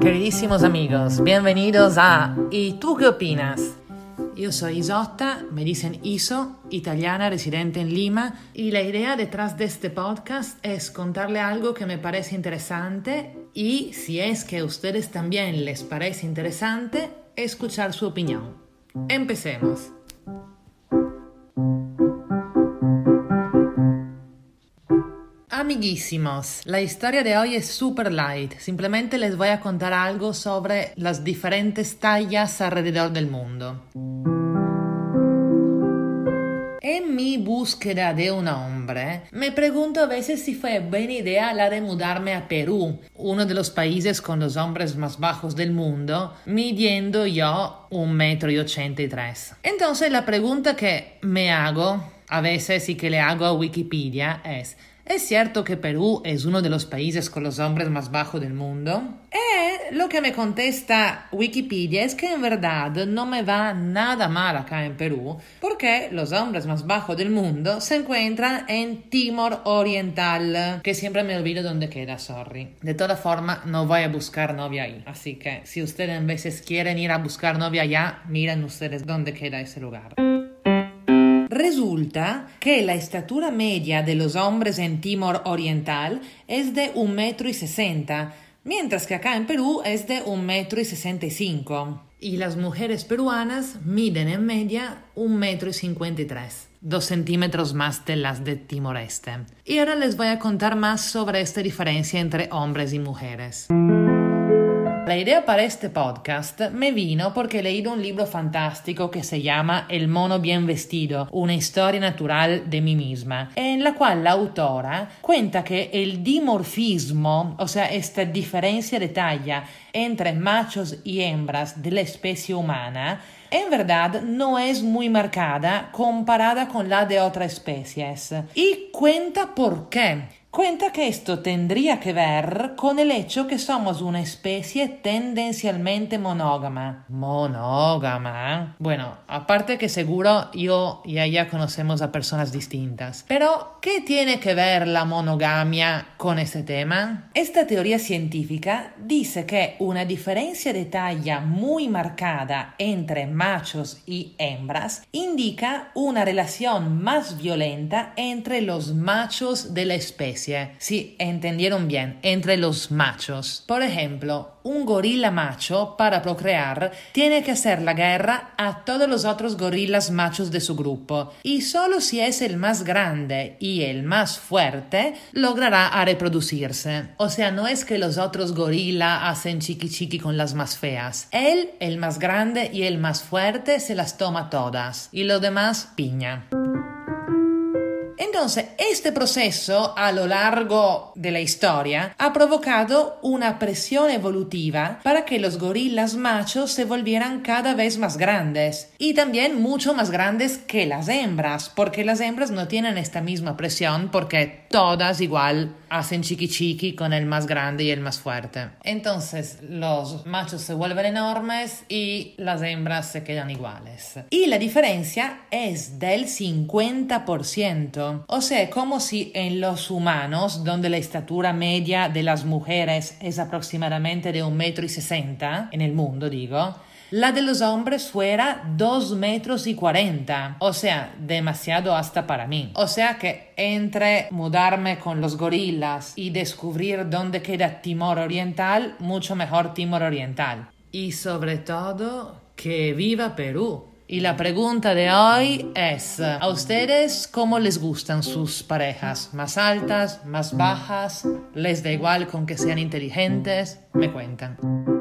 Queridísimos amigos, bienvenidos a ¿Y tú qué opinas? Yo soy Isotta, me dicen Iso, italiana residente en Lima, y la idea detrás de este podcast es contarle algo que me parece interesante y, si es que a ustedes también les parece interesante, escuchar su opinión. Empecemos. Amiguísimos, la historia de hoy es super light. Simplemente les voy a contar algo sobre las diferentes tallas alrededor del mundo. En mi búsqueda de un hombre, me pregunto a veces si fue buena idea la de mudarme a Perú, uno de los países con los hombres más bajos del mundo, midiendo yo un metro y ochenta y tres. Entonces la pregunta que me hago a veces y que le hago a Wikipedia es ¿Es cierto que Perú es uno de los países con los hombres más bajos del mundo? E lo que me contesta Wikipedia es que en verdad no me va nada mal acá en Perú, porque los hombres más bajos del mundo se encuentran en Timor Oriental, que siempre me olvido dónde queda, sorry. De todas formas, no voy a buscar novia ahí, así que si ustedes en veces quieren ir a buscar novia allá, miren ustedes dónde queda ese lugar. Resulta que la estatura media de los hombres en Timor Oriental es de un metro y sesenta, mientras que acá en Perú es de un metro y sesenta y cinco. Y las mujeres peruanas miden en media un metro y cincuenta y tres, dos centímetros más de las de Timor Este. Y ahora les voy a contar más sobre esta diferencia entre hombres y mujeres. La idea para este podcast me vino porque he leído un libro fantástico que se llama El mono bien vestido, una historia natural de mí misma, en la cual la autora cuenta que el dimorfismo, o sea, esta diferencia de talla entre machos y hembras de la especie humana, en verdad no es muy marcada comparada con la de otras especies. Y cuenta por qué. Cuenta que esto tendría que ver con el hecho que somos una especie tendencialmente monógama. ¿Monógama? Bueno, aparte que seguro yo y ella conocemos a personas distintas. Pero, ¿qué tiene que ver la monogamia con este tema? Esta teoría científica dice que una diferencia de talla muy marcada entre machos y hembras indica una relación más violenta entre los machos de la especie si entendieron bien, entre los machos. Por ejemplo, un gorila macho para procrear tiene que hacer la guerra a todos los otros gorilas machos de su grupo y solo si es el más grande y el más fuerte logrará reproducirse. O sea, no es que los otros gorilas hacen chiqui chiqui con las más feas. Él, el más grande y el más fuerte, se las toma todas y lo demás piña. Entonces, este proceso a lo largo de la historia ha provocado una presión evolutiva para que los gorilas machos se volvieran cada vez más grandes y también mucho más grandes que las hembras, porque las hembras no tienen esta misma presión porque todas igual hacen chiqui chiqui con el más grande y el más fuerte. Entonces, los machos se vuelven enormes y las hembras se quedan iguales. Y la diferencia es del 50%. O sea, como si en los humanos, donde la estatura media de las mujeres es aproximadamente de un metro y sesenta, en el mundo digo, la de los hombres fuera dos metros y cuarenta, o sea, demasiado hasta para mí. O sea que entre mudarme con los gorilas y descubrir dónde queda Timor Oriental, mucho mejor Timor Oriental. Y sobre todo, que viva Perú. Y la pregunta de hoy es, ¿a ustedes cómo les gustan sus parejas? ¿Más altas? ¿Más bajas? ¿Les da igual con que sean inteligentes? Me cuentan.